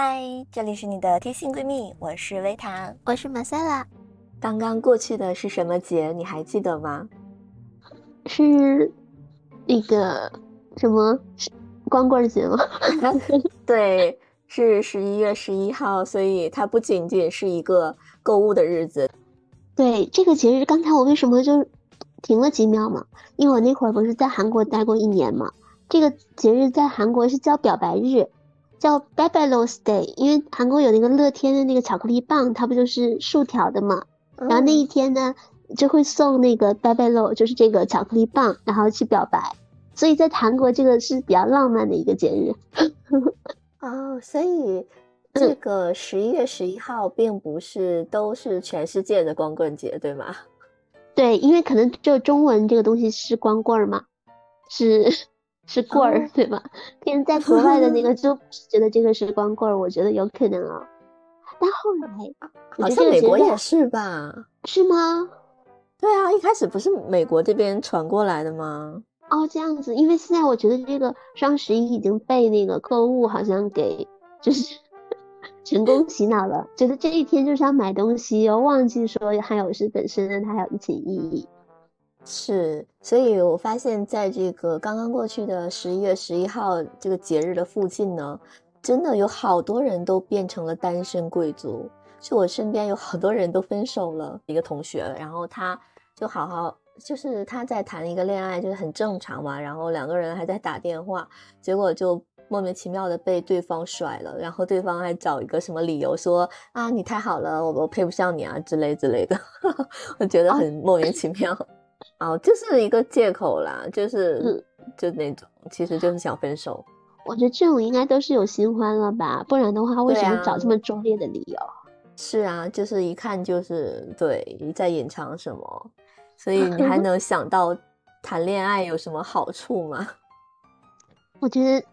嗨，这里是你的贴心闺蜜，我是维塔，我是马赛拉。刚刚过去的是什么节？你还记得吗？是那个什么光棍节吗？对，是十一月十一号，所以它不仅仅是一个购物的日子。对，这个节日，刚才我为什么就停了几秒嘛？因为我那会儿不是在韩国待过一年嘛。这个节日在韩国是叫表白日，叫 Babylon's Day，因为韩国有那个乐天的那个巧克力棒，它不就是竖条的嘛？然后那一天呢，就会送那个 Babylon，就是这个巧克力棒，然后去表白。所以在韩国这个是比较浪漫的一个节日。哦，所以这个十一月十一号并不是都是全世界的光棍节，对吗？对，因为可能就中文这个东西是光棍嘛，是。是棍儿，对吧？别人在国外的那个就觉得这个是光棍儿，我觉得有可能啊。但后来好像美国也是吧？是吗？对啊，一开始不是美国这边传过来的吗？哦，这样子。因为现在我觉得这个双十一已经被那个购物好像给就是 成功洗脑了，觉得这一天就是要买东西，又忘记说还有是本身它还有一层意义。是，所以我发现，在这个刚刚过去的十一月十一号这个节日的附近呢，真的有好多人都变成了单身贵族。就我身边有好多人都分手了，一个同学，然后他就好好，就是他在谈一个恋爱，就是很正常嘛。然后两个人还在打电话，结果就莫名其妙的被对方甩了，然后对方还找一个什么理由说啊，你太好了，我我配不上你啊之类之类的，我觉得很莫名其妙。哦，就是一个借口啦，就是就那种，其实就是想分手。我觉得这种应该都是有新欢了吧，不然的话为什么找这么拙劣的理由？是啊，就是一看就是对在隐藏什么，所以你还 能想到谈恋爱有什么好处吗？我觉得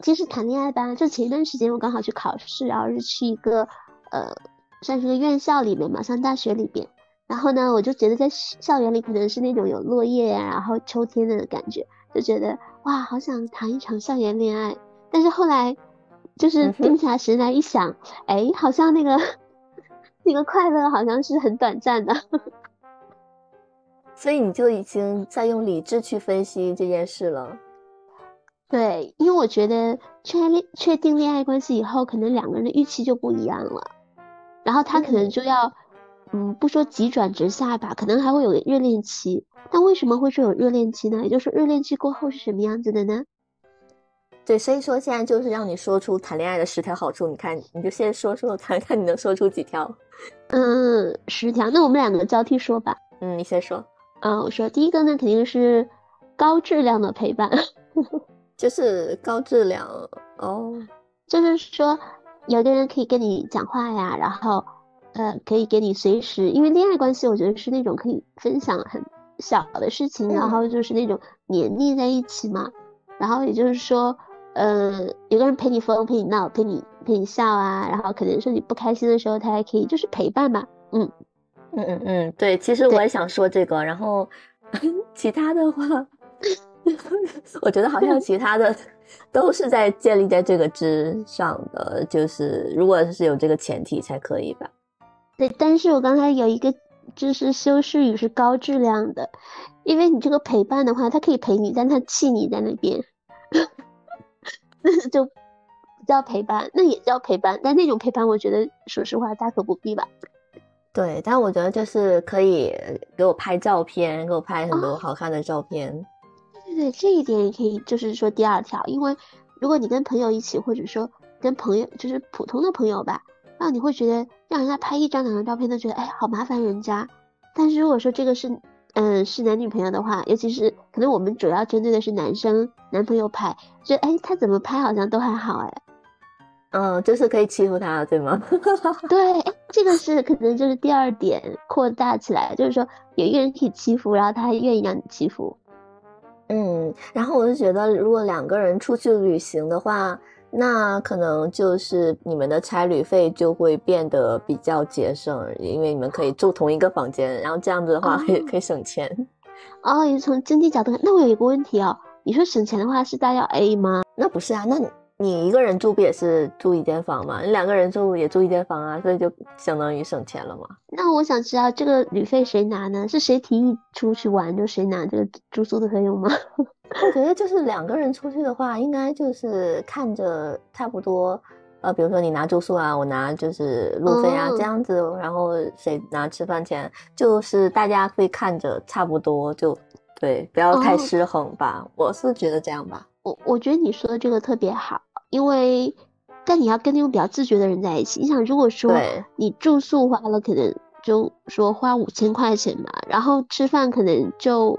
其实谈恋爱吧，就前一段时间我刚好去考试，然后是去一个呃，算是个院校里面嘛，上大学里边。然后呢，我就觉得在校园里可能是那种有落叶呀，然后秋天的感觉，就觉得哇，好想谈一场校园恋爱。但是后来，就是定下神来一想，哎，好像那个那个快乐好像是很短暂的。所以你就已经在用理智去分析这件事了。对，因为我觉得确恋确定恋爱关系以后，可能两个人的预期就不一样了，然后他可能就要。嗯，不说急转直下吧，可能还会有热恋期。但为什么会说有热恋期呢？也就是热恋期过后是什么样子的呢？对，所以说现在就是让你说出谈恋爱的十条好处。你看，你就先说说看看你能说出几条。嗯，十条。那我们两个交替说吧。嗯，你先说。嗯，我说第一个呢，肯定是高质量的陪伴，就是高质量哦，就是说有的人可以跟你讲话呀，然后。呃，可以给你随时，因为恋爱关系，我觉得是那种可以分享很小的事情，然后就是那种黏腻在一起嘛。然后也就是说，呃，有个人陪你疯，陪你闹，陪你陪你笑啊。然后可能说你不开心的时候，他还可以就是陪伴嘛。嗯嗯嗯嗯，对，其实我也想说这个。然后 其他的话，我觉得好像其他的都是在建立在这个之上的，就是如果是有这个前提才可以吧。对，但是我刚才有一个就是修饰语是高质量的，因为你这个陪伴的话，他可以陪你，但他气你在那边，那就不叫陪伴，那也叫陪伴，但那种陪伴，我觉得说实话大可不必吧。对，但我觉得就是可以给我拍照片，给我拍很多好看的照片。对对对，这一点也可以，就是说第二条，因为如果你跟朋友一起，或者说跟朋友，就是普通的朋友吧。那你会觉得让人家拍一张两张照片都觉得哎好麻烦人家，但是如果说这个是嗯是男女朋友的话，尤其是可能我们主要针对的是男生男朋友拍，就哎他怎么拍好像都还好哎，嗯就是可以欺负他对吗？对，这个是可能就是第二点扩大起来，就是说有一个人可以欺负，然后他还愿意让你欺负，嗯，然后我就觉得如果两个人出去旅行的话。那可能就是你们的差旅费就会变得比较节省，因为你们可以住同一个房间，然后这样子的话可以可以省钱。哦，也从经济角度看，那我有一个问题哦，你说省钱的话是大家要 A 吗？那不是啊，那你一个人住不也是住一间房吗？你两个人住也住一间房啊，所以就相当于省钱了嘛。那我想知道这个旅费谁拿呢？是谁提议出去玩就谁拿这个住宿的费用吗？我觉得就是两个人出去的话，应该就是看着差不多。呃，比如说你拿住宿啊，我拿就是路费啊，这样子，然后谁拿吃饭钱，就是大家会看着差不多，就对，不要太失衡吧。我是觉得这样吧。我我觉得你说的这个特别好，因为但你要跟那种比较自觉的人在一起。你想，如果说你住宿花了，可能就说花五千块钱嘛，然后吃饭可能就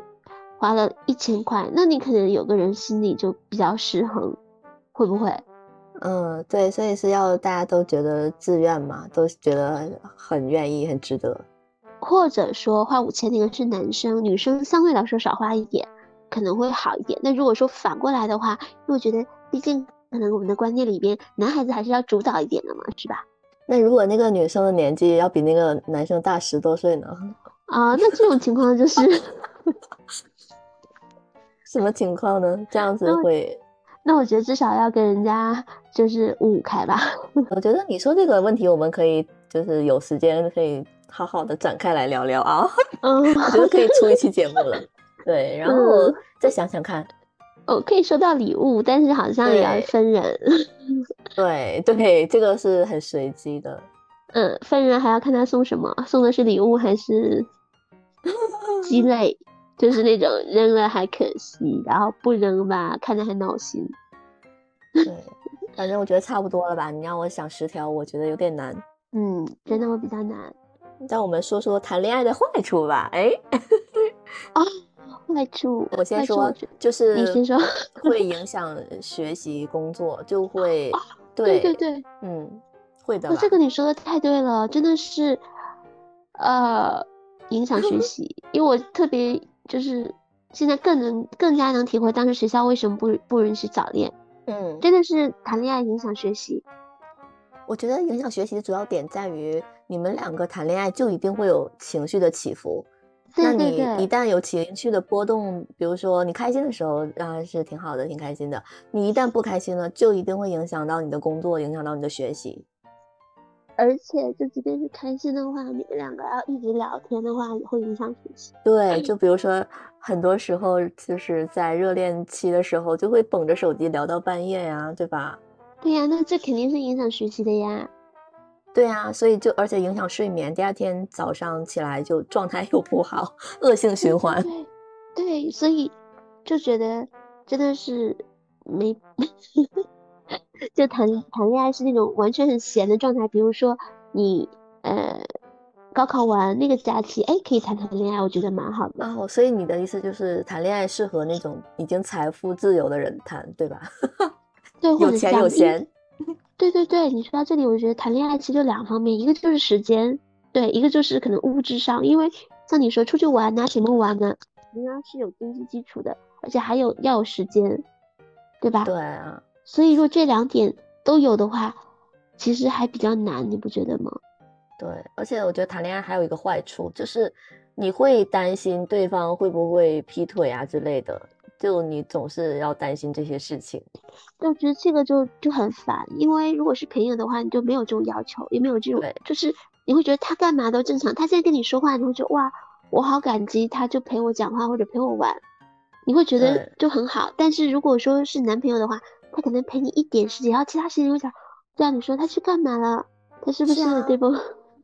花了一千块，那你可能有个人心里就比较失衡，会不会？嗯，对，所以是要大家都觉得自愿嘛，都觉得很愿意、很值得。或者说花五千那个是男生，女生相对来说少花一点，可能会好一点。那如果说反过来的话，因为我觉得毕竟可能我们的观念里边，男孩子还是要主导一点的嘛，是吧？那如果那个女生的年纪要比那个男生大十多岁呢？啊，那这种情况就是 什么情况呢？这样子会。那我觉得至少要跟人家就是五五开吧。我觉得你说这个问题，我们可以就是有时间可以好好的展开来聊聊啊。嗯，我觉得可以出一期节目了。对，然后再想想看。哦，可以收到礼物，但是好像也要分人。对对，这个是很随机的。嗯，分人还要看他送什么，送的是礼物还是鸡 肋。就是那种扔了还可惜，然后不扔吧，看着还闹心。对，反正我觉得差不多了吧。你让我想十条，我觉得有点难。嗯，真的我比较难。让我们说说谈恋爱的坏处吧。哎，啊，坏处，我先说，就是你先说，会影 响学习工作，就会，对对对，嗯，会的。那这个你说的太对了，真的是，呃，影响学 习，因为我特别。就是现在更能更加能体会当时学校为什么不不允许早恋，嗯，真的是谈恋爱影响学习。我觉得影响学习的主要点在于你们两个谈恋爱就一定会有情绪的起伏，那你一旦有情绪的波动，比如说你开心的时候当然是挺好的，挺开心的，你一旦不开心了，就一定会影响到你的工作，影响到你的学习。而且，就即便是开心的话，你们两个要一直聊天的话，也会影响学习。对，就比如说，很多时候就是在热恋期的时候，就会捧着手机聊到半夜呀，对吧？对呀，那这肯定是影响学习的呀。对啊，所以就而且影响睡眠，第二天早上起来就状态又不好，恶性循环。对，所以就觉得真的是没。就谈谈恋爱是那种完全很闲的状态，比如说你呃高考完那个假期，哎，可以谈谈恋爱，我觉得蛮好的。哦，所以你的意思就是谈恋爱适合那种已经财富自由的人谈，对吧？对，有钱有闲。对对对，你说到这里，我觉得谈恋爱其实就两方面，一个就是时间，对，一个就是可能物质上，因为像你说出去玩拿什么玩呢？你要是有经济基础的，而且还有要有时间，对吧？对啊。所以，若这两点都有的话，其实还比较难，你不觉得吗？对，而且我觉得谈恋爱还有一个坏处，就是你会担心对方会不会劈腿啊之类的，就你总是要担心这些事情。我觉得这个就就很烦，因为如果是朋友的话，你就没有这种要求，也没有这种，就是你会觉得他干嘛都正常，他现在跟你说话，你会觉得哇，我好感激，他就陪我讲话或者陪我玩，你会觉得就很好。但是如果说是男朋友的话，他可能陪你一点时间，然后其他时间会想，对啊，你说他去干嘛了？他是不是对不？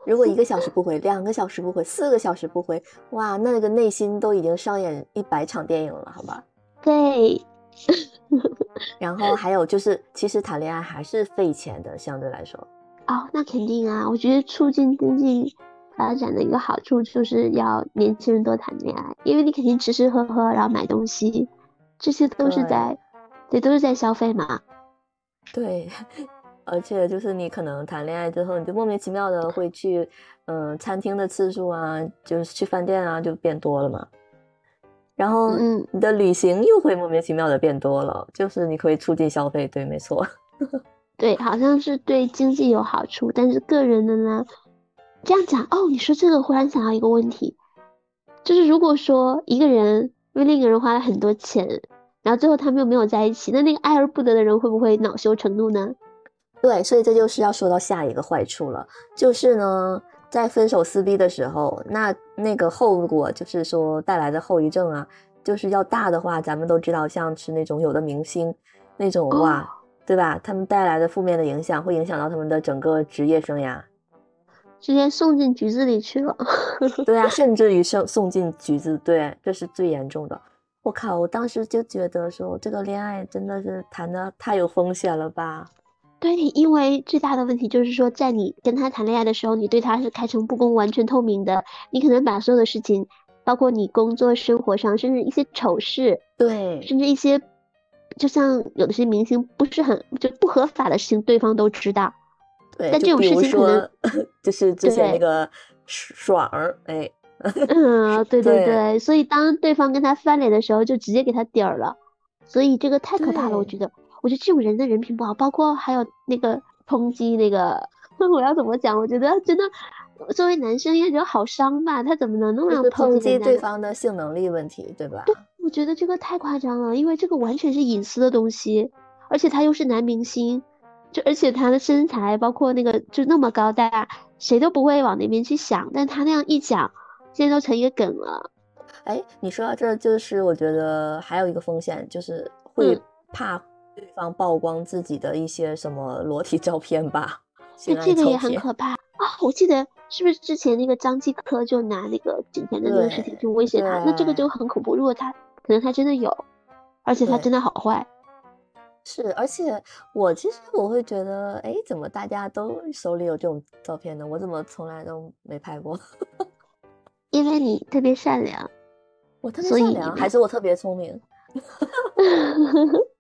如果一个小时不回，两个小时不回，四个小时不回，哇，那个内心都已经上演一百场电影了，好吧？对。然后还有就是，其实谈恋爱还是费钱的，相对来说。哦，那肯定啊！我觉得促进经济发展的一个好处就是要年轻人多谈恋爱，因为你肯定吃吃喝喝，然后买东西，这些都是在。对都是在消费嘛？对，而且就是你可能谈恋爱之后，你就莫名其妙的会去，嗯，餐厅的次数啊，就是去饭店啊，就变多了嘛。然后，嗯，你的旅行又会莫名其妙的变多了，就是你可以促进消费，对，没错。对，好像是对经济有好处，但是个人的呢？这样讲哦，你说这个，忽然想到一个问题，就是如果说一个人为另一个人花了很多钱。然后最后他们又没有在一起，那那个爱而不得的人会不会恼羞成怒呢？对，所以这就是要说到下一个坏处了，就是呢，在分手撕逼的时候，那那个后果就是说带来的后遗症啊，就是要大的话，咱们都知道，像是那种有的明星那种哇，对吧？他们带来的负面的影响会影响到他们的整个职业生涯，直接送进局子里去了。对啊，甚至于送送进局子，对，这是最严重的。我靠，我当时就觉得说，这个恋爱真的是谈的太有风险了吧。对，因为最大的问题就是说，在你跟他谈恋爱的时候，你对他是开诚布公、完全透明的。你可能把所有的事情，包括你工作生活上，甚至一些丑事，对，甚至一些，就像有的些明星不是很就不合法的事情，对方都知道。对，但这种事情可能 就是之前那个爽儿，哎，嗯，对对对，所以当对方跟他翻脸的时候，就直接给他底儿了。所以这个太可怕了，我觉得。我觉得这种人的人品不好，包括还有那个抨击那个，我要怎么讲？我觉得真的，作为男生应该觉得好伤吧？他怎么能那么抨击对方的性能力问题，对吧？对，我觉得这个太夸张了，因为这个完全是隐私的东西，而且他又是男明星，就而且他的身材，包括那个就那么高大，谁都不会往那边去想，但他那样一讲，现在都成一个梗了。哎，你说到这，就是我觉得还有一个风险，就是会怕。对方曝光自己的一些什么裸体照片吧，那这个也很可怕啊！我记得是不是之前那个张继科就拿那个景甜的那个事情去威胁他？那这个就很恐怖。如果他可能他真的有，而且他真的好坏。是，而且我其实我会觉得，哎，怎么大家都手里有这种照片呢？我怎么从来都没拍过？因为你特别善良，我特别善良，还是我特别聪明？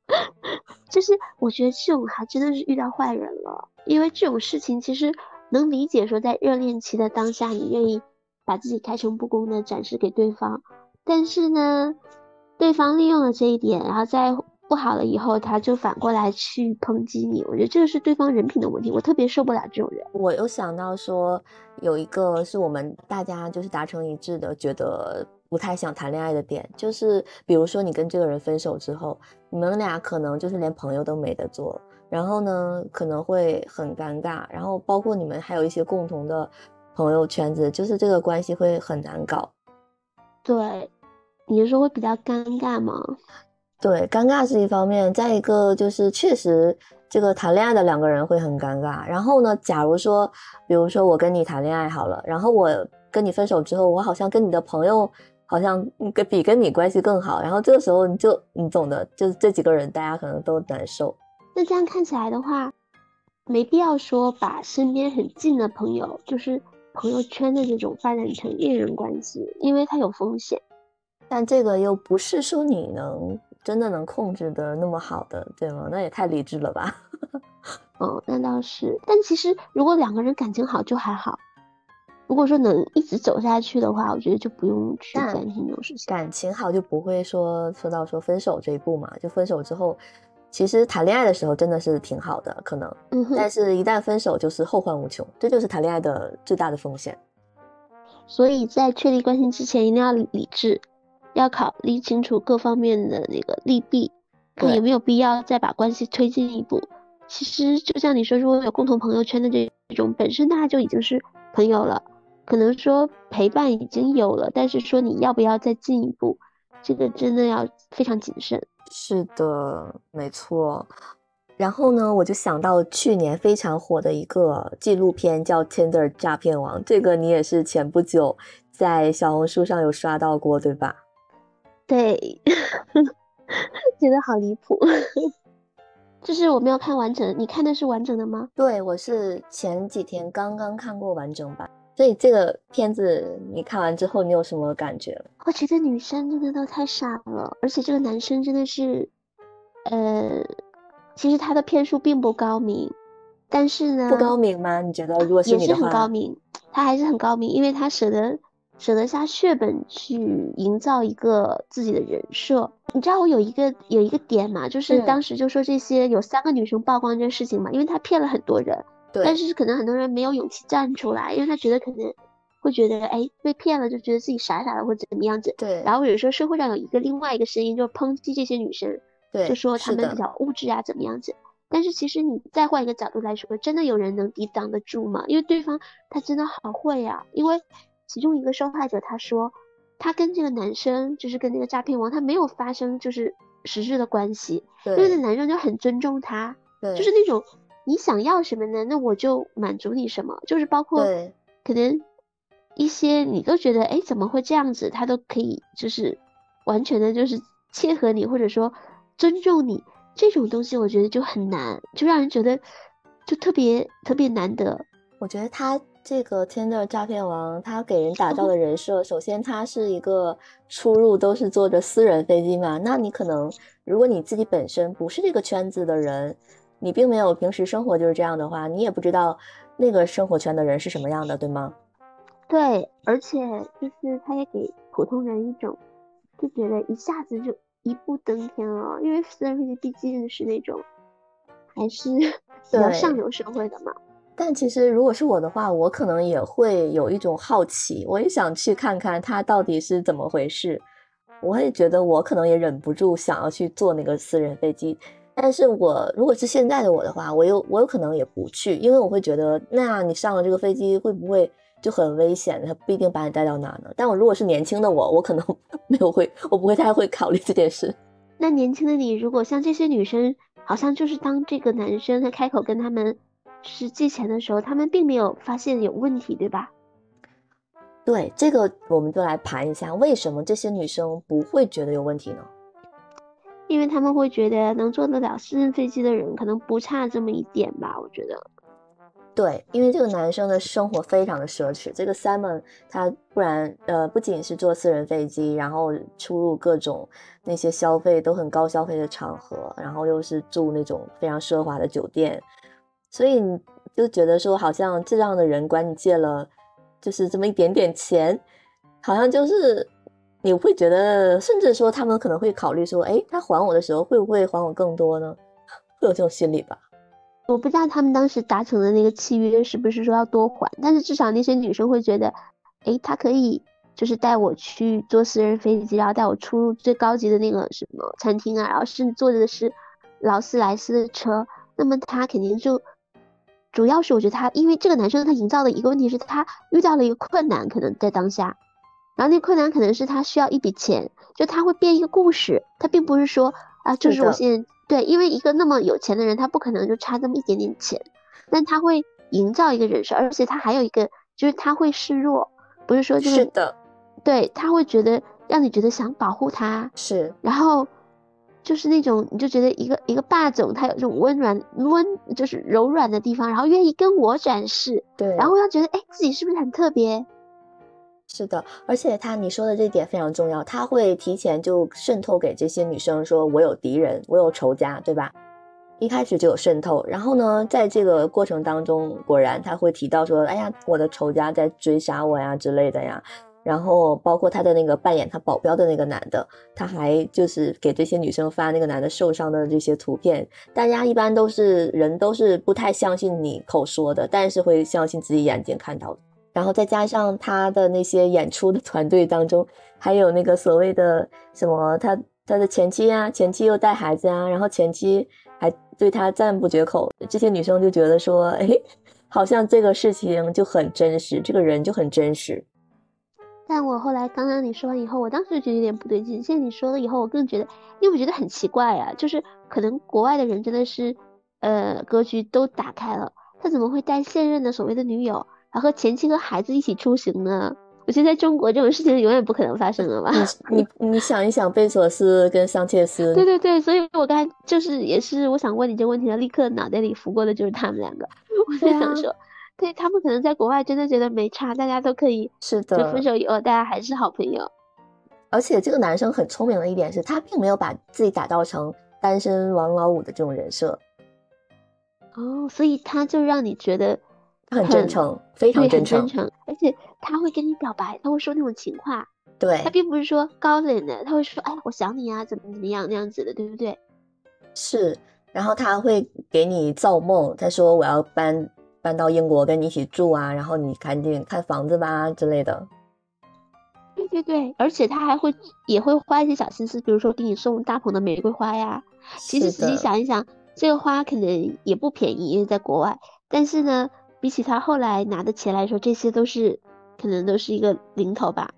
就是我觉得这种还真的是遇到坏人了，因为这种事情其实能理解，说在热恋期的当下，你愿意把自己开诚布公的展示给对方，但是呢，对方利用了这一点，然后在不好了以后，他就反过来去抨击你，我觉得这个是对方人品的问题，我特别受不了这种人。我有想到说，有一个是我们大家就是达成一致的，觉得。不太想谈恋爱的点，就是比如说你跟这个人分手之后，你们俩可能就是连朋友都没得做，然后呢可能会很尴尬，然后包括你们还有一些共同的朋友圈子，就是这个关系会很难搞。对，你是说会比较尴尬吗？对，尴尬是一方面，再一个就是确实这个谈恋爱的两个人会很尴尬。然后呢，假如说，比如说我跟你谈恋爱好了，然后我跟你分手之后，我好像跟你的朋友。好像跟比跟你关系更好，然后这个时候你就你懂的，就是这几个人大家可能都难受。那这样看起来的话，没必要说把身边很近的朋友，就是朋友圈的这种发展成恋人关系，因为它有风险。但这个又不是说你能真的能控制的那么好的，对吗？那也太理智了吧？哦，那倒是。但其实如果两个人感情好就还好。如果说能一直走下去的话，我觉得就不用去担心这种事情。感情好就不会说说到说分手这一步嘛？就分手之后，其实谈恋爱的时候真的是挺好的，可能，嗯但是一旦分手就是后患无穷，这就是谈恋爱的最大的风险。所以在确立关系之前，一定要理智，要考虑清楚各方面的那个利弊，看有没有必要再把关系推进一步。其实就像你说，如果有共同朋友圈的这种，本身大家就已经是朋友了。可能说陪伴已经有了，但是说你要不要再进一步，这个真的要非常谨慎。是的，没错。然后呢，我就想到去年非常火的一个纪录片叫《Tinder 诈骗王》，这个你也是前不久在小红书上有刷到过，对吧？对，觉得好离谱。就是我没有看完整，你看的是完整的吗？对，我是前几天刚刚看过完整版。所以这个片子你看完之后，你有什么感觉？我觉得女生真的都太傻了，而且这个男生真的是，呃，其实他的骗术并不高明，但是呢，不高明吗？你觉得如果是也是很高明，他还是很高明，因为他舍得舍得下血本去营造一个自己的人设。你知道我有一个有一个点嘛，就是当时就说这些有三个女生曝光这事情嘛，因为他骗了很多人。但是可能很多人没有勇气站出来，因为他觉得可能会觉得哎被骗了，就觉得自己傻傻的或者怎么样子。对，然后有时候社会上有一个另外一个声音，就是抨击这些女生，对，就说她们比较物质啊，怎么样子。但是其实你再换一个角度来说，真的有人能抵挡得住吗？因为对方他真的好会呀、因为其中一个受害者他说，他跟这个男生就是跟那个诈骗王，他没有发生就是实质的关系，因为那男生就很尊重他，对，就是那种你想要什么呢，那我就满足你什么，就是包括可能一些你都觉得哎怎么会这样子，他都可以就是完全的就是切合你，或者说尊重你这种东西，我觉得就很难，就让人觉得就特别特别难得。我觉得他这个 Tinder 诈骗王，他给人打造的人设，首先他是一个出入都是坐着私人飞机嘛，那你可能如果你自己本身不是这个圈子的人，你并没有平时生活就是这样的话，你也不知道那个生活圈的人是什么样的，对吗？对，而且就是他也给普通人一种就觉得一下子就一步登天了，因为私人飞机毕竟是那种还是 比较上流社会的嘛。但其实如果是我的话，我可能也会有一种好奇，我也想去看看他到底是怎么回事。我也觉得我可能也忍不住想要去坐那个私人飞机，但是我如果是现在的我的话，我有我有可能也不去，因为我会觉得，那你上了这个飞机会不会就很危险？他不一定把你带到哪呢。但我如果是年轻的我，我可能 没有会，我不会太会考虑这件事。那年轻的你，如果像这些女生，好像就是当这个男生他开口跟他们是借钱的时候，他们并没有发现有问题，对吧？对这个，我们就来盘一下，为什么这些女生不会觉得有问题呢？因为他们会觉得能坐得了私人飞机的人，可能不差这么一点吧，我觉得。对，因为这个男生的生活非常的奢侈。这个 Simon 他不然呃，不仅是坐私人飞机，然后出入各种那些消费都很高消费的场合，然后又是住那种非常奢华的酒店，所以你就觉得说，好像这样的人管你借了就是这么一点点钱，好像就是你会觉得，甚至说他们可能会考虑说，哎，他还我的时候会不会还我更多呢？会有这种心理吧？我不知道他们当时达成的那个契约是不是说要多还，但是至少那些女生会觉得，诶，他可以就是带我去坐私人飞机，然后带我出入最高级的那个什么餐厅啊，然后甚至坐的是劳斯莱斯的车，那么他肯定就，主要是我觉得他，因为这个男生他营造的一个问题是他遇到了一个困难，可能在当下，然后那困难可能是他需要一笔钱，就他会编一个故事，他并不是说啊，就是我现在。对，因为一个那么有钱的人，他不可能就差这么一点点钱，但他会营造一个人设，而且他还有一个就是他会示弱，不是说这个，是的，对，他会觉得让你觉得想保护他，是然后就是那种你就觉得一个一个霸总，他有这种温软温就是柔软的地方，然后愿意跟我展示，对，然后要觉得哎自己是不是很特别？是的，而且他你说的这点非常重要，他会提前就渗透给这些女生说，我有敌人，我有仇家，对吧？一开始就有渗透，然后呢，在这个过程当中，果然他会提到说，哎呀，我的仇家在追杀我呀之类的呀。然后包括他的那个扮演他保镖的那个男的，他还就是给这些女生发那个男的受伤的这些图片。大家一般都是人都是不太相信你口说的，但是会相信自己眼睛看到的。然后再加上他的那些演出的团队当中，还有那个所谓的什么他他的前妻啊，前妻又带孩子啊，然后前妻还对他赞不绝口，这些女生就觉得说，哎，好像这个事情就很真实，这个人就很真实。但我后来刚刚你说完以后，我当时就觉得有点不对劲。现在你说了以后，我更觉得，因为我觉得很奇怪啊，就是可能国外的人真的是，呃，格局都打开了，他怎么会带现任的所谓的女友，然后和前妻和孩子一起出行呢？我觉得在中国这种事情永远不可能发生了吧？你你你想一想，贝索斯跟桑切斯，对对对，所以我刚才就是也是我想问你这个问题的，立刻脑袋里浮过的就是他们两个，我就想说。对他们可能在国外真的觉得没差，大家都可以，是的就分，手以后大家还是好朋友。而且这个男生很聪明的一点是，他并没有把自己打造成单身王老五的这种人设，哦，所以他就让你觉得他很真诚，非常真，诚，而且他会跟你表白，他会说那种情话，对他，并不是说高冷的，他会说，哎，我想你啊，怎么怎么样那样子的，对不对？是。然后他会给你造梦，他说我要搬搬到英国跟你一起住啊，然后你赶紧看房子吧之类的。对对对，而且他还会也会花一些小心思，比如说给你送大捧的玫瑰花呀。其实仔细想一想，这个花可能也不便宜，因为在国外。但是呢，比起他后来拿的钱来说，这些都是可能都是一个零头吧。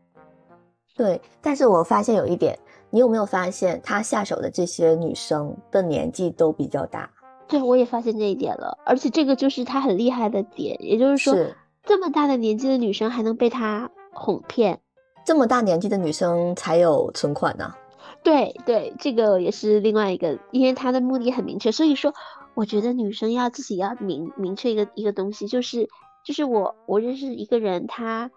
对，但是我发现有一点，你有没有发现他下手的这些女生的年纪都比较大？对，我也发现这一点了。而且这个就是他很厉害的点，也就是说，这么大的年纪的女生还能被他哄骗。这么大年纪的女生才有存款呢？对对，这个也是另外一个，因为他的目的很明确，所以说我觉得女生要自己要明明确一个一个东西，就是就是我我认识一个人，他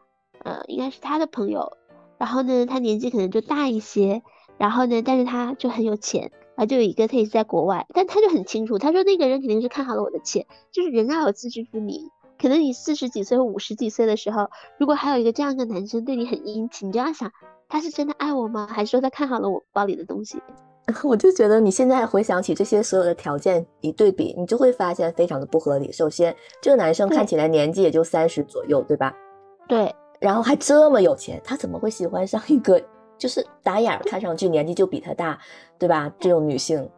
呃应该是他的朋友，然后呢他年纪可能就大一些，然后呢但是他就很有钱，然后就有一个他也是在国外，但他就很清楚，他说那个人肯定是看好了我的钱，就是人要有自知之明。可能你四十几岁或五十几岁的时候，如果还有一个这样的男生对你很殷勤，你就要想，他是真的爱我吗？还是说他看好了我包里的东西？我就觉得你现在回想起这些所有的条件一对比，你就会发现非常的不合理。首先，这个男生看起来年纪也就三十左右，对吧？对。然后还这么有钱，他怎么会喜欢上一个就是打眼看上去年纪就比他大，对吧？这种女性？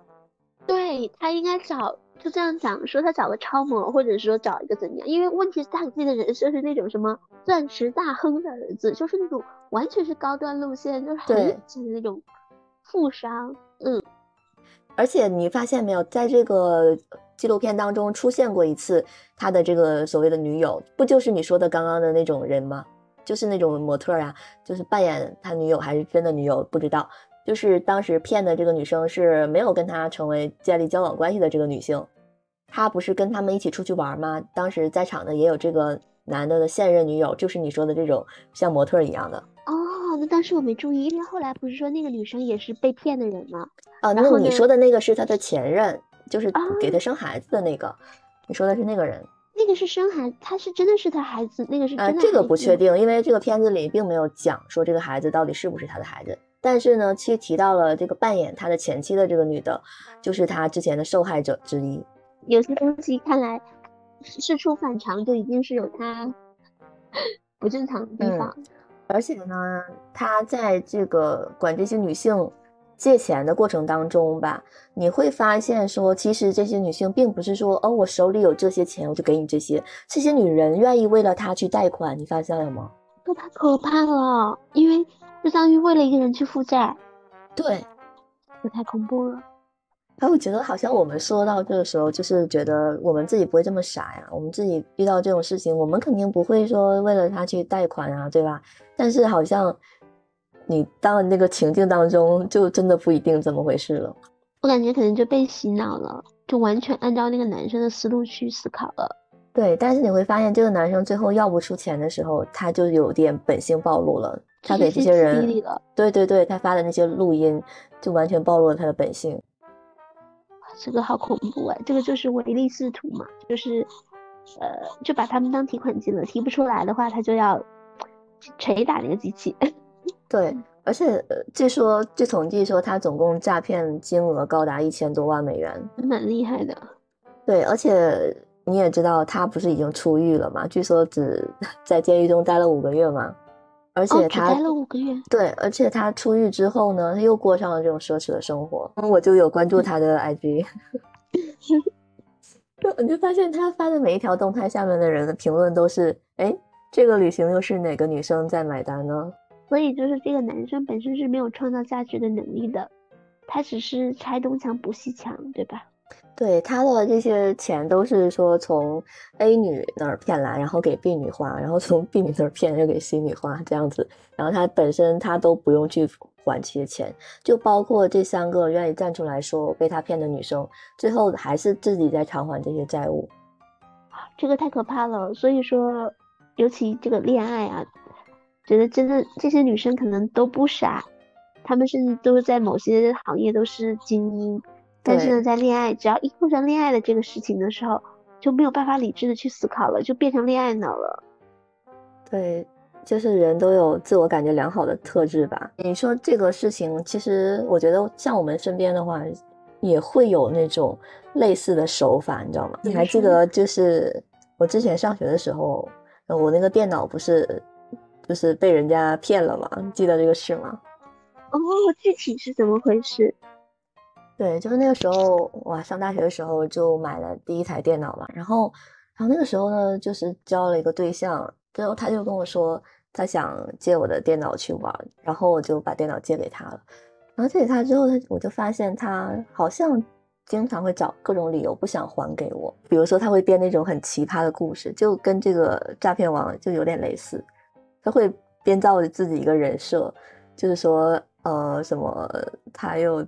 对他应该找。就这样讲，说他找个超模，或者说找一个怎样？因为问题是他自己的人设是那种什么钻石大亨的儿子，就是那种完全是高端路线，就是很有钱的那种富商。嗯，而且你发现没有，在这个纪录片当中出现过一次他的这个所谓的女友，不就是你说的刚刚的那种人吗？就是那种模特呀，就是扮演他女友还是真的女友，不知道。就是当时骗的这个女生是没有跟他成为建立交往关系的这个女性，她不是跟他们一起出去玩吗？当时在场的也有这个男的的现任女友，就是你说的这种像模特一样的。哦，那当时我没注意，因为后来不是说那个女生也是被骗的人吗？啊，那你说的那个是他的前任，就是给他生孩子的那个，你说的是那个人。那个是生孩，他是真的是他孩子，那个是真的。这个不确定，因为这个片子里并没有讲说这个孩子到底是不是他的孩子。但是呢，其实提到了这个扮演他的前妻的这个女的，就是他之前的受害者之一。有些东西看来事出反常，就一定是有他 不正常的地方。而且呢，他在这个管这些女性借钱的过程当中吧，你会发现说，其实这些女性并不是说，哦，我手里有这些钱，我就给你这些。这些女人愿意为了他去贷款，你发现了吗？这太可怕了，因为。就相当于为了一个人去负债，对，这太恐怖了。哎，我觉得好像我们说到这个时候，就是觉得我们自己不会这么傻呀。我们自己遇到这种事情，我们肯定不会说为了他去贷款啊，对吧？但是好像你到那个情境当中，就真的不一定这么回事了。我感觉可能就被洗脑了，就完全按照那个男生的思路去思考了。对，但是你会发现，这个男生最后要不出钱的时候，他就有点本性暴露了。他给这些人，对对对，他发的那些录音，就完全暴露了他的本性。这个好恐怖啊！这个就是唯利是图嘛，就是，呃，就把他们当提款机了，提不出来的话，他就要捶打那个机器。对，而且据说据统计说，他总共诈骗金额高达一千多万美元，蛮厉害的。对，而且你也知道，他不是已经出狱了嘛？据说只 在监狱中待了五个月嘛。而且他待了五个月，对，而且他出狱之后呢，他又过上了这种奢侈的生活。我就有关注他的 IG，就我就发现他发的每一条动态下面的人的评论都是：哎，这个旅行又是哪个女生在买单呢？所以就是这个男生本身是没有创造价值的能力的，他只是拆东墙补西墙，对吧？对他的这些钱都是说从 A 女那儿骗来，然后给 B 女花，然后从 B 女那儿骗又给 C 女花这样子，然后他本身他都不用去还这些钱，就包括这三个愿意站出来说被他骗的女生，最后还是自己在偿还这些债务，这个太可怕了。所以说，尤其这个恋爱啊，觉得真的这些女生可能都不傻，她们甚至都是在某些行业都是精英。但是呢，在恋爱，只要一碰上恋爱的这个事情的时候，就没有办法理智的去思考了，就变成恋爱脑了。对，就是人都有自我感觉良好的特质吧。你说这个事情，其实我觉得像我们身边的话，也会有那种类似的手法，你知道吗？你还记得就是我之前上学的时候，我那个电脑不是就是被人家骗了吗？记得这个事吗？哦，具体是怎么回事？对，就是那个时候，我上大学的时候就买了第一台电脑嘛。然后，然后那个时候呢，就是交了一个对象，最后他就跟我说他想借我的电脑去玩，然后我就把电脑借给他了。然后借给他之后，他我就发现他好像经常会找各种理由不想还给我，比如说他会编那种很奇葩的故事，就跟这个诈骗王就有点类似，他会编造自己一个人设，就是说呃什么他又。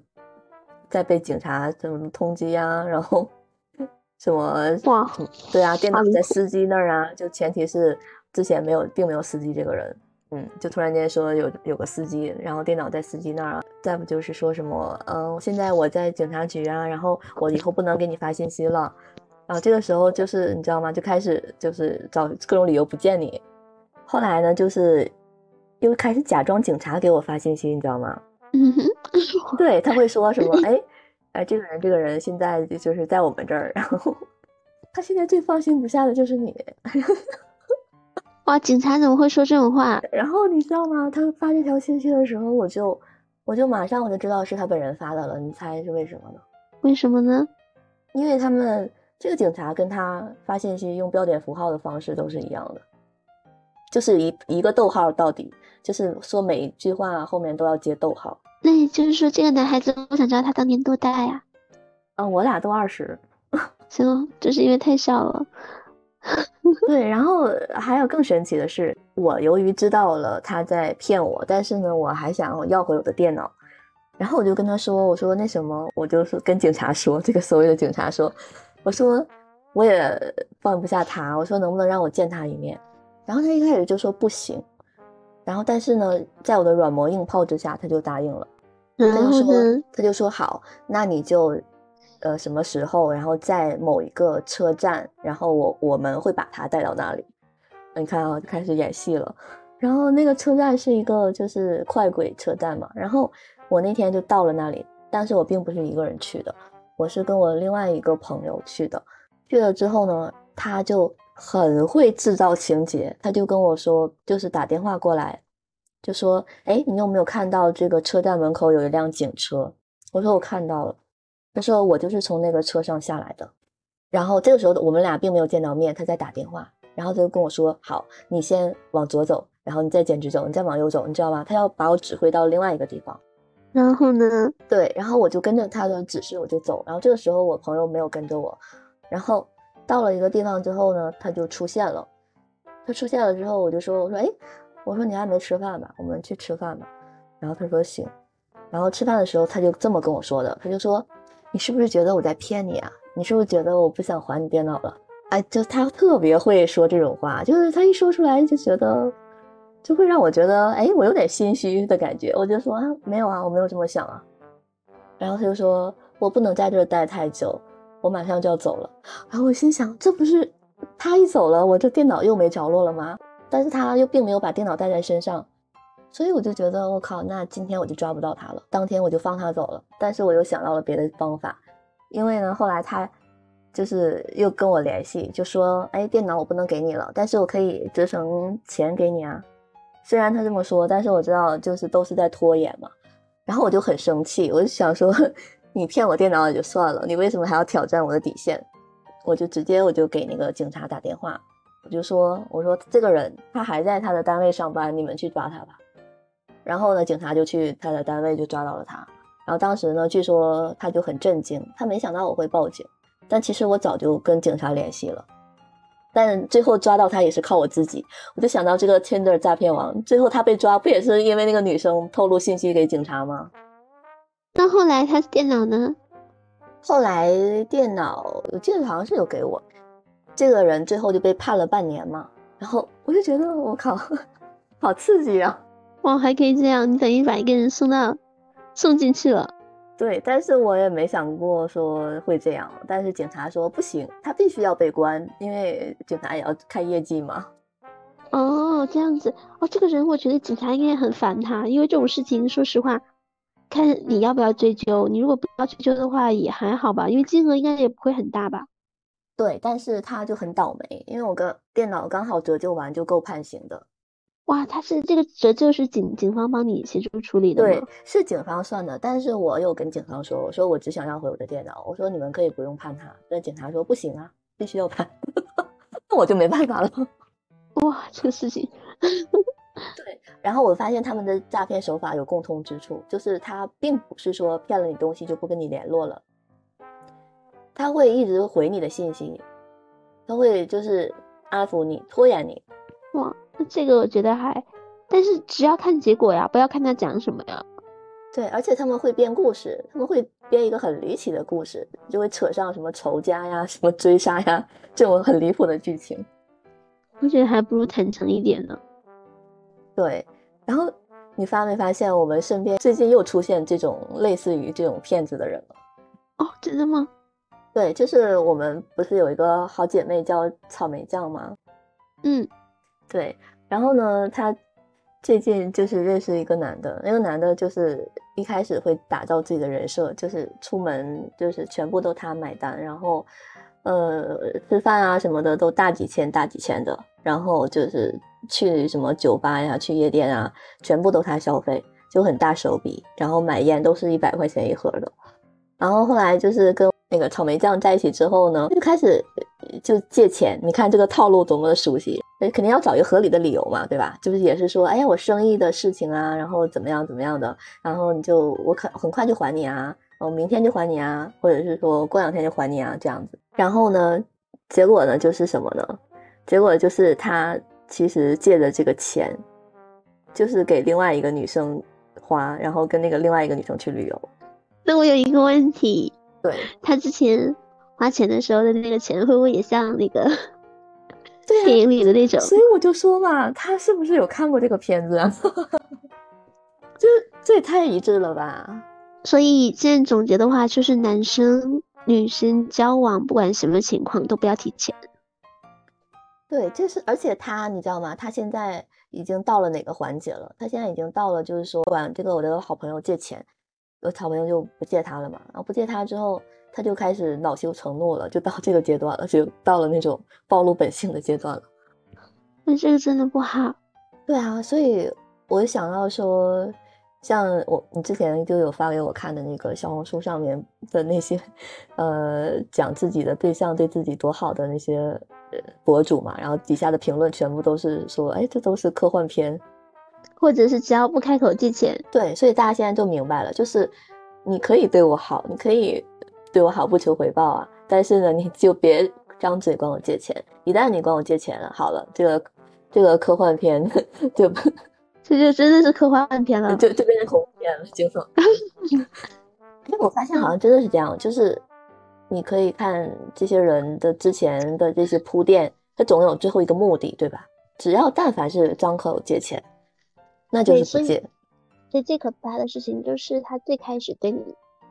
在被警察什么通缉啊，然后 什么哇，对啊，电脑在司机那儿啊，就前提是之前没有，并没有司机这个人，嗯，就突然间说有有个司机，然后电脑在司机那儿，再不就是说什么，嗯，现在我在警察局啊，然后我以后不能给你发信息了，然后这个时候就是你知道吗？就开始就是找各种理由不见你，后来呢，就是又开始假装警察给我发信息，你知道吗？嗯哼，对他会说什么？哎，哎，这个人，这个人现在就是在我们这儿，然后他现在最放心不下的就是你。哇，警察怎么会说这种话？然后你知道吗？他发这条信息的时候，我就我就马上我就知道是他本人发的了。你猜是为什么呢？为什么呢？因为他们这个警察跟他发信息用标点符号的方式都是一样的，就是一一个逗号到底。就是说每一句话后面都要接逗号，那也就是说这个男孩子，我想知道他当年多大呀？嗯，我俩都二十，行，就是因为太小了。对，然后还有更神奇的是，我由于知道了他在骗我，但是呢，我还想要回我的电脑，然后我就跟他说，我说那什么，我就是跟警察说，这个所谓的警察说，我说我也放不下他，我说能不能让我见他一面？然后他一开始就说不行。然后，但是呢，在我的软磨硬泡之下，他就答应了。他就说，他就说好，那你就，呃，什么时候，然后在某一个车站，然后我我们会把他带到那里。你看啊，开始演戏了。然后那个车站是一个就是快轨车站嘛。然后我那天就到了那里，但是我并不是一个人去的，我是跟我另外一个朋友去的。去了之后呢，他就。很会制造情节，他就跟我说，就是打电话过来，就说：“哎，你有没有看到这个车站门口有一辆警车？”我说：“我看到了。”他说：“我就是从那个车上下来的。”然后这个时候我们俩并没有见到面，他在打电话，然后他就跟我说：“好，你先往左走，然后你再简直走，你再往右走，你知道吗？他要把我指挥到另外一个地方。然后呢？对，然后我就跟着他的指示，我就走。然后这个时候我朋友没有跟着我，然后。到了一个地方之后呢，他就出现了。他出现了之后，我就说：“我说，哎，我说你还没吃饭吧？我们去吃饭吧。”然后他说：“行。”然后吃饭的时候，他就这么跟我说的：“他就说，你是不是觉得我在骗你啊？你是不是觉得我不想还你电脑了？哎，就他特别会说这种话，就是他一说出来就觉得，就会让我觉得，哎，我有点心虚的感觉。我就说啊，没有啊，我没有这么想啊。然后他就说我不能在这儿待太久。”我马上就要走了，然后我心想，这不是他一走了，我这电脑又没着落了吗？但是他又并没有把电脑带在身上，所以我就觉得，我靠，那今天我就抓不到他了。当天我就放他走了。但是我又想到了别的方法，因为呢，后来他就是又跟我联系，就说，哎，电脑我不能给你了，但是我可以折成钱给你啊。虽然他这么说，但是我知道就是都是在拖延嘛。然后我就很生气，我就想说。你骗我电脑也就算了，你为什么还要挑战我的底线？我就直接我就给那个警察打电话，我就说我说这个人他还在他的单位上班，你们去抓他吧。然后呢，警察就去他的单位就抓到了他。然后当时呢，据说他就很震惊，他没想到我会报警，但其实我早就跟警察联系了。但最后抓到他也是靠我自己，我就想到这个 Tinder 诈骗王，最后他被抓不也是因为那个女生透露信息给警察吗？那后来他电脑呢？后来电脑我记得好像是有给我，这个人最后就被判了半年嘛。然后我就觉得我靠，好刺激啊！哇，还可以这样，你等于把一个人送到送进去了。对，但是我也没想过说会这样。但是警察说不行，他必须要被关，因为警察也要看业绩嘛。哦，这样子哦，这个人我觉得警察应该很烦他，因为这种事情，说实话。看你要不要追究，你如果不要追究的话也还好吧，因为金额应该也不会很大吧。对，但是他就很倒霉，因为我跟电脑刚好折旧完就够判刑的。哇，他是这个折旧是警警方帮你协助处理的对吗？，是警方算的，但是我有跟警方说，我说我只想要回我的电脑，我说你们可以不用判他，但警察说不行啊，必须要判，那 我就没办法了。哇，这个事情，然后我发现他们的诈骗手法有共通之处，就是他并不是说骗了你东西就不跟你联络了，他会一直回你的信息，他会就是安抚你、拖延你。哇，那这个我觉得还，但是只要看结果呀，不要看他讲什么呀。对，而且他们会编故事，他们会编一个很离奇的故事，就会扯上什么仇家呀、什么追杀呀这种很离谱的剧情。我觉得还不如坦诚一点呢。对，然后你发没发现我们身边最近又出现这种类似于这种骗子的人了？哦，真的吗？对，就是我们不是有一个好姐妹叫草莓酱吗？嗯，对，然后呢，她最近就是认识一个男的，那个男的就是一开始会打造自己的人设，就是出门就是全部都他买单，然后呃吃饭啊什么的都大几千大几千的，然后就是去什么酒吧呀、去夜店啊，全部都他消费，就很大手笔，然后买烟都是一百块钱一盒的，然后后来就是跟那个草莓酱在一起之后呢，就开始就借钱。你看这个套路多么的熟悉，肯定要找一个合理的理由嘛，对吧？就是也是说，哎呀，我生意的事情啊，然后怎么样怎么样的，然后你就我可很快就还你啊，我明天就还你啊，或者是说过两天就还你啊，这样子。然后呢，结果呢就是什么呢？结果就是他其实借的这个钱，就是给另外一个女生花，然后跟那个另外一个女生去旅游。那我有一个问题，对，他之前花钱的时候的那个钱，会不会也像那个 电影里的那种？所以我就说嘛，他是不是有看过这个片子啊？这这也太一致了吧？所以现在总结的话，就是男生女生交往，不管什么情况都不要提钱。对，就是而且他你知道吗？他现在已经到了哪个环节了？他现在已经到了，就是说管这个我的好朋友借钱，我好朋友就不借他了嘛。然后不借他之后，他就开始恼羞成怒了，就到这个阶段了，就到了那种暴露本性的阶段了。那这个真的不好。对啊，所以我想到说，像我你之前就有发给我看的那个小红书上面的那些，呃，讲自己的对象对自己多好的那些呃博主嘛，然后底下的评论全部都是说，哎，这都是科幻片。或者是只要不开口借钱，对，所以大家现在就明白了，就是你可以对我好，你可以对我好不求回报啊，但是呢，你就别张嘴管我借钱。一旦你管我借钱了，好了，这个这个科幻片 就这就真的是科幻片了。就就变成恐怖片了，惊悚。因 为我发现好像真的是这样，就是你可以看这些人的之前的这些铺垫，他总有最后一个目的，对吧？只要但凡是张口借钱，那就是不借。所以最可怕的事情就是他最开始对你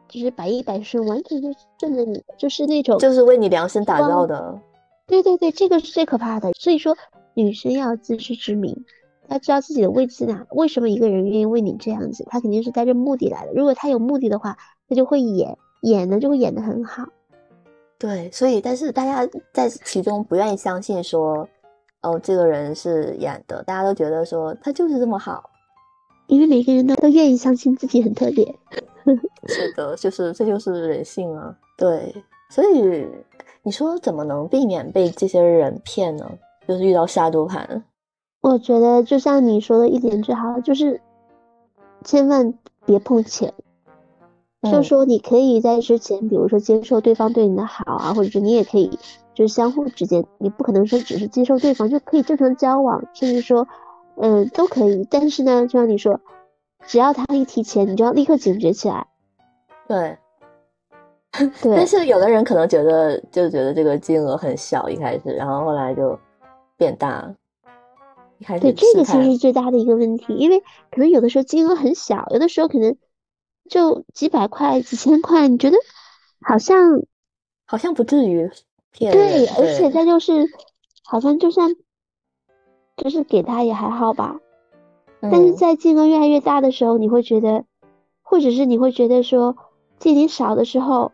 就是百依百顺，完全就是顺着你的，就是那种就是为你量身打造的。对对对，这个是最可怕的。所以说，女生要自知之明，要知道自己的位置在哪。为什么一个人愿意为你这样子？他肯定是带着目的来的。如果他有目的的话，他就会演，演呢就会演得很好。对，所以但是大家在其中不愿意相信说，哦，这个人是演的，大家都觉得说他就是这么好。因为每个人呢都愿意相信自己很特别。是的，就是这就是人性啊。对，所以你说怎么能避免被这些人骗呢？就是遇到杀猪盘。我觉得就像你说的一点最好，就是千万别碰钱。就嗯说你可以在之前，比如说接受对方对你的好啊，或者是你也可以就是相互之间，你不可能说只是接受对方就可以正常交往，甚至说，嗯，都可以。但是呢，就像你说，只要他一提钱，你就要立刻警觉起来。对，对但，是有的人可能觉得就觉得这个金额很小，一开始，然后后来就变大。对，这个其实是最大的一个问题，因为可能有的时候金额很小，有的时候可能就几百块、几千块，你觉得好像好像不至于骗对，人。而且再就是好像就算就是给他也还好吧。但是嗯在金额越来越大的时候，你会觉得，或者是你会觉得说，借你少的时候，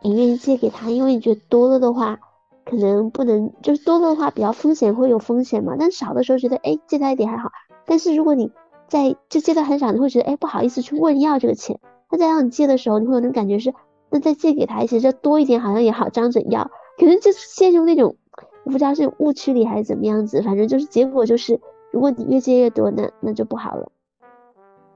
你愿意借给他，因为你觉得多了的话，可能不能，就是多的话比较风险会有风险嘛。但少的时候觉得，哎，借他一点还好。但是如果你在就借的很少，你会觉得，哎，不好意思去问要这个钱。他再让你借的时候，你会有那种感觉是，那再借给他一些，这多一点好像也好张嘴要。可能就是陷入那种，我不知道是误区里还是怎么样子，反正就是结果就是，如果你越借越多，那那就不好了。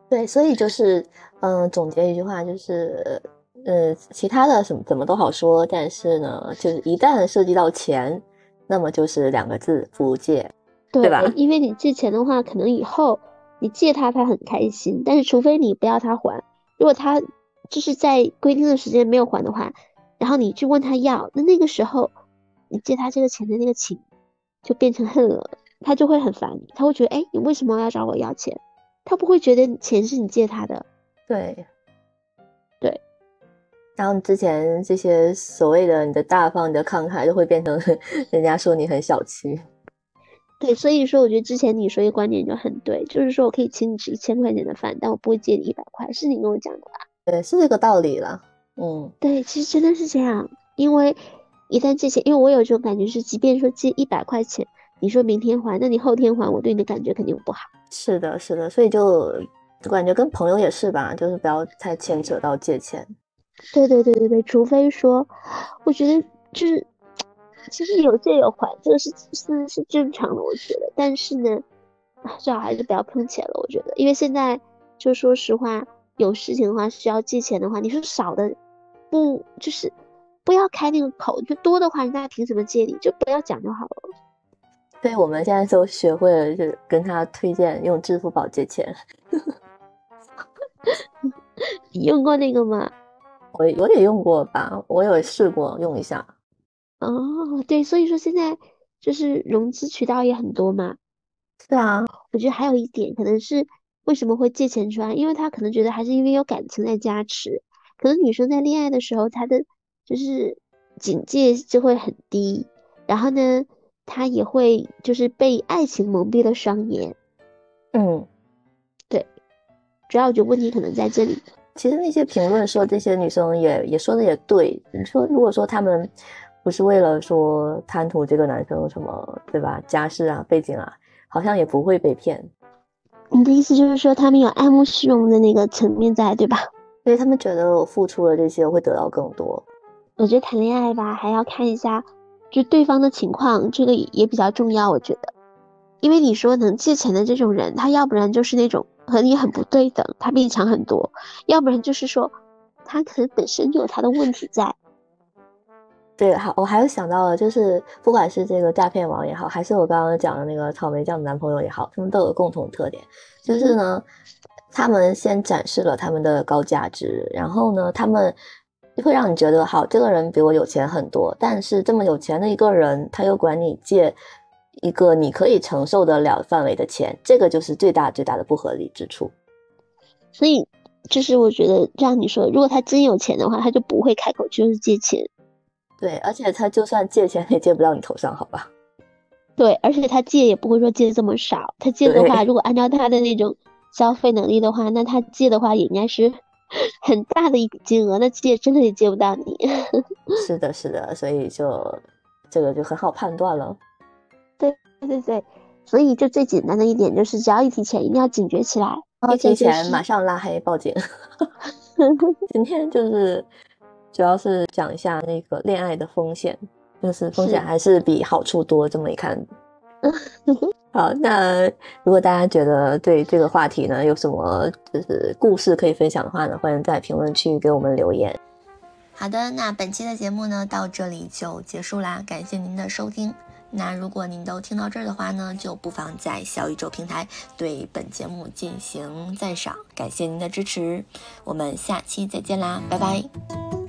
对，所以就是，嗯，总结一句话就是，呃，其他的什么怎么都好说，但是呢，就是一旦涉及到钱，那么就是两个字：不借，对吧？因为你借钱的话，可能以后你借他，他很开心，但是除非你不要他还，如果他就是在规定的时间没有还的话，然后你去问他要，那那个时候你借他这个钱的那个情就变成恨了，他就会很烦你，他会觉得，哎，你为什么要找我要钱？他不会觉得钱是你借他的，对，对。然后之前这些所谓的你的大方、你的慷慨，就会变成 人家说你很小气。对，所以说我觉得之前你说一个观点就很对，就是说我可以请你吃一千块钱的饭，但我不会借你一百块，是你跟我讲的吧？对，是这个道理了。嗯，对，其实真的是这样，因为一旦借钱，因为我有这种感觉是，即便说借一百块钱。你说明天还，那你后天还，我对你的感觉肯定不好。是的，是的，所以就感觉跟朋友也是吧，就是不要太牵扯到借钱。对对对对对，除非说，我觉得就是，其实有借有还，这个是是是正常的，我觉得。但是呢，最好还是不要碰钱了，我觉得，因为现在就说实话，有事情的话需要借钱的话，你说少的，不就是不要开那个口，就多的话，人家凭什么借你？就不要讲就好了。对，我们现在都学会了，就跟他推荐用支付宝借钱。你 用过那个吗？我我也用过吧，我有试过用一下。哦，对，所以说现在就是融资渠道也很多嘛。是啊，我觉得还有一点可能是为什么会借钱出来，因为他可能觉得还是因为有感情在加持。可能女生在恋爱的时候，她的就是警戒就会很低，然后呢。她也会就是被爱情蒙蔽了双眼，嗯，对，主要我觉得问题可能在这里。其实那些评论说这些女生也也说的也对，你说如果说他们不是为了说贪图这个男生什么，对吧？家世啊、背景啊，好像也不会被骗。你的意思就是说他们有爱慕虚荣的那个层面在，对吧？所以他们觉得我付出了这些会得到更多。我觉得谈恋爱吧，还要看一下。就对方的情况，这个也比较重要，我觉得，因为你说能借钱的这种人，他要不然就是那种和你很不对等，他比你强很多，要不然就是说他可能本身就有他的问题在。对，好，我还有想到了，就是不管是这个诈骗王也好，还是我刚刚讲的那个草莓酱的男朋友也好，他们都有共同特点，就是呢，他们先展示了他们的高价值，然后呢，他们。会让你觉得好，这个人比我有钱很多，但是这么有钱的一个人，他又管你借一个你可以承受得了范围的钱，这个就是最大最大的不合理之处。所以，就是我觉得，让你说，如果他真有钱的话，他就不会开口就是借钱。对，而且他就算借钱 也借不到你头上，好吧？对，而且他借也不会说借这么少，他借的话，如果按照他的那种消费能力的话，那他借的话也应该是。很大的一笔金额，那借真的也借不到你。是的，是的，所以就这个就很好判断了。对，对对对，所以就最简单的一点就是，只要一提钱，一定要警觉起来。一提钱马上拉黑报警。今天就是主要是讲一下那个恋爱的风险，就是风险还是比好处多。这么一看。好，那如果大家觉得对这个话题呢有什么就是故事可以分享的话呢，欢迎在评论区给我们留言。好的，那本期的节目呢到这里就结束啦，感谢您的收听。那如果您都听到这儿的话呢，就不妨在小宇宙平台对本节目进行赞赏，感谢您的支持。我们下期再见啦，拜拜。